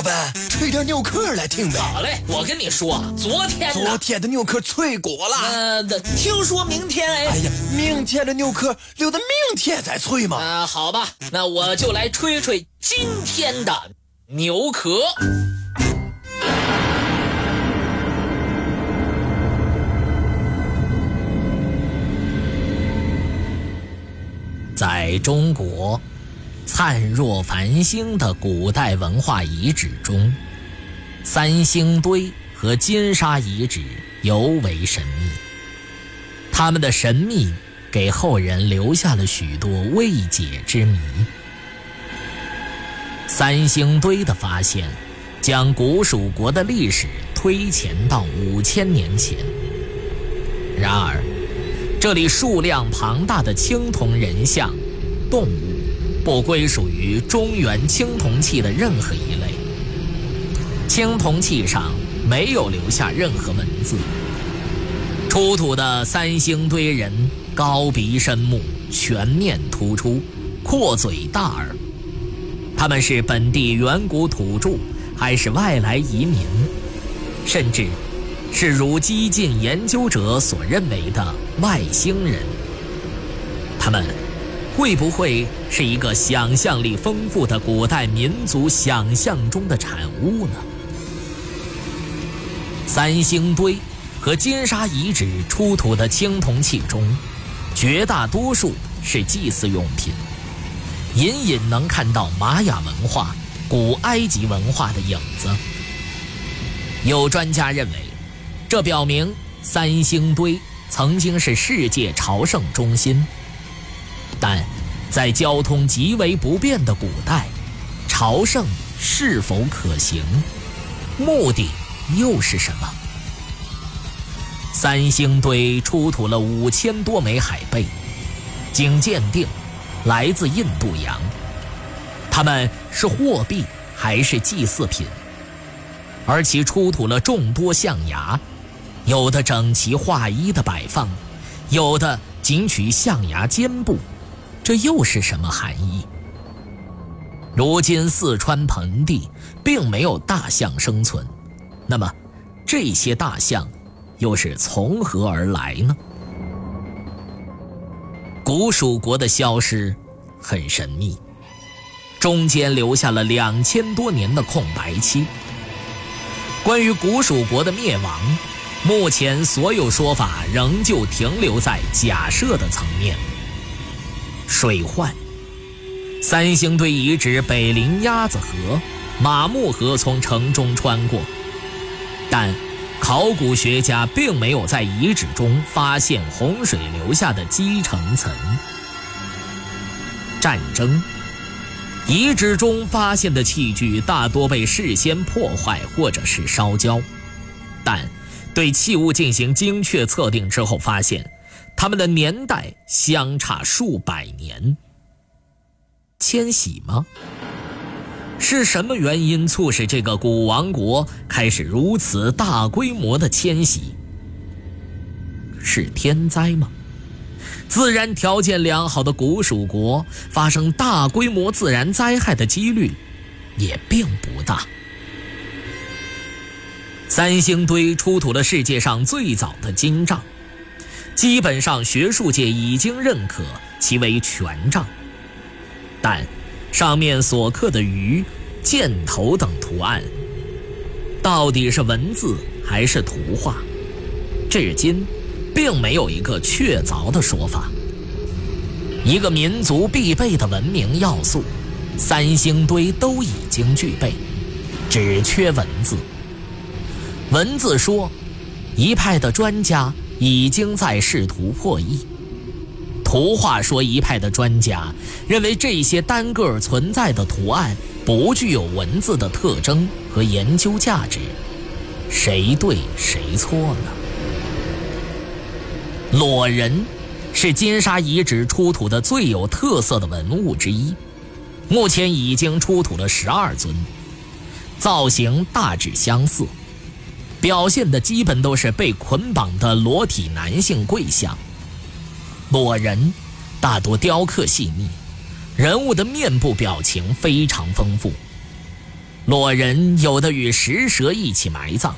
老板，吹点牛壳来听呗。好嘞，我跟你说，昨天昨天的牛壳脆过了。呃，听说明天哎。哎呀，明天的牛壳留到明天再吹嘛。啊，好吧，那我就来吹吹今天的牛壳。在中国。灿若繁星的古代文化遗址中，三星堆和金沙遗址尤为神秘。他们的神秘给后人留下了许多未解之谜。三星堆的发现，将古蜀国的历史推前到五千年前。然而，这里数量庞大的青铜人像、动物。不归属于中原青铜器的任何一类。青铜器上没有留下任何文字。出土的三星堆人高鼻深目，全面突出，阔嘴大耳。他们是本地远古土著，还是外来移民？甚至，是如激进研究者所认为的外星人？他们。会不会是一个想象力丰富的古代民族想象中的产物呢？三星堆和金沙遗址出土的青铜器中，绝大多数是祭祀用品，隐隐能看到玛雅文化、古埃及文化的影子。有专家认为，这表明三星堆曾经是世界朝圣中心。但，在交通极为不便的古代，朝圣是否可行？目的又是什么？三星堆出土了五千多枚海贝，经鉴定，来自印度洋。它们是货币还是祭祀品？而其出土了众多象牙，有的整齐划一的摆放，有的仅取象牙尖部。这又是什么含义？如今四川盆地并没有大象生存，那么这些大象又是从何而来呢？古蜀国的消失很神秘，中间留下了两千多年的空白期。关于古蜀国的灭亡，目前所有说法仍旧停留在假设的层面。水患，三星堆遗址北临鸭子河，马木河从城中穿过，但考古学家并没有在遗址中发现洪水留下的积成层。战争，遗址中发现的器具大多被事先破坏或者是烧焦，但对器物进行精确测定之后发现。他们的年代相差数百年。迁徙吗？是什么原因促使这个古王国开始如此大规模的迁徙？是天灾吗？自然条件良好的古蜀国发生大规模自然灾害的几率也并不大。三星堆出土了世界上最早的金杖。基本上，学术界已经认可其为权杖，但上面所刻的鱼、箭头等图案，到底是文字还是图画，至今并没有一个确凿的说法。一个民族必备的文明要素，三星堆都已经具备，只缺文字。文字说，一派的专家。已经在试图破译。图画说一派的专家认为这些单个存在的图案不具有文字的特征和研究价值，谁对谁错呢？裸人是金沙遗址出土的最有特色的文物之一，目前已经出土了十二尊，造型大致相似。表现的基本都是被捆绑的裸体男性跪像，裸人大多雕刻细腻，人物的面部表情非常丰富。裸人有的与石蛇一起埋葬，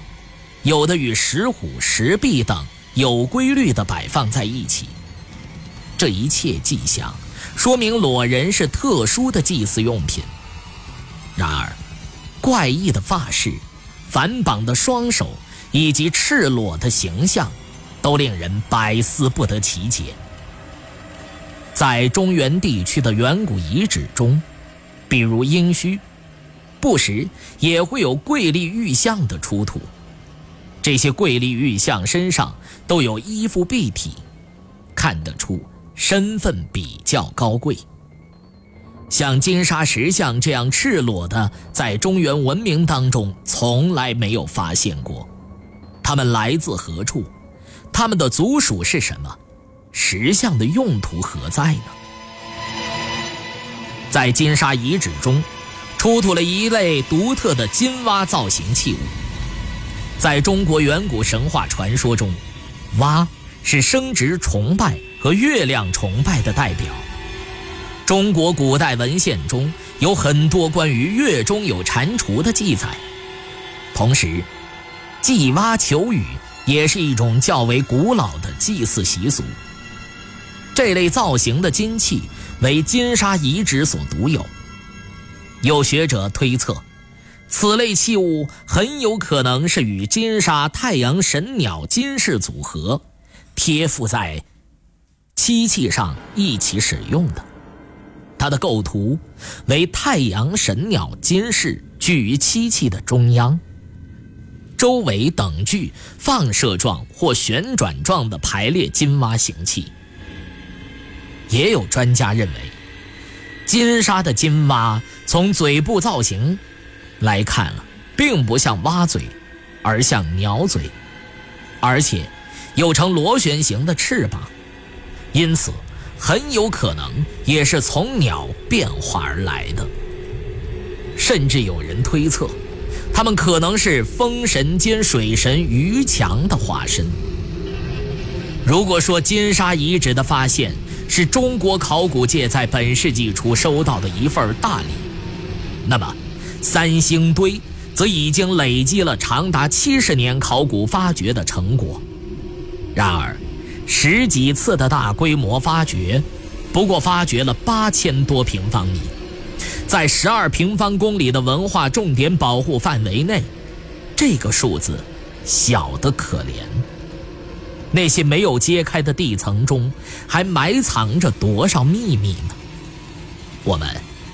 有的与石虎、石壁等有规律地摆放在一起。这一切迹象说明裸人是特殊的祭祀用品。然而，怪异的发饰、反绑的双手以及赤裸的形象，都令人百思不得其解。在中原地区的远古遗址中，比如殷墟，不时也会有贵丽玉像的出土。这些贵丽玉像身上都有衣服蔽体，看得出身份比较高贵。像金沙石像这样赤裸的，在中原文明当中从来没有发现过。他们来自何处？他们的族属是什么？石像的用途何在呢？在金沙遗址中，出土了一类独特的金蛙造型器物。在中国远古神话传说中，蛙是生殖崇拜和月亮崇拜的代表。中国古代文献中有很多关于月中有蟾蜍的记载，同时，祭蛙求雨也是一种较为古老的祭祀习俗。这类造型的金器为金沙遗址所独有。有学者推测，此类器物很有可能是与金沙太阳神鸟金饰组合，贴附在漆器上一起使用的。它的构图为太阳神鸟金饰居于漆器的中央，周围等距放射状或旋转状的排列金蛙形器。也有专家认为，金沙的金蛙从嘴部造型来看啊，并不像蛙嘴，而像鸟嘴，而且有呈螺旋形的翅膀，因此很有可能也是从鸟变化而来的。甚至有人推测，它们可能是风神兼水神于强的化身。如果说金沙遗址的发现，是中国考古界在本世纪初收到的一份大礼。那么，三星堆则已经累积了长达七十年考古发掘的成果。然而，十几次的大规模发掘，不过发掘了八千多平方米，在十二平方公里的文化重点保护范围内，这个数字小得可怜。那些没有揭开的地层中，还埋藏着多少秘密呢？我们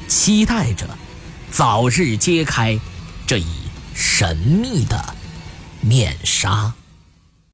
期待着早日揭开这一神秘的面纱。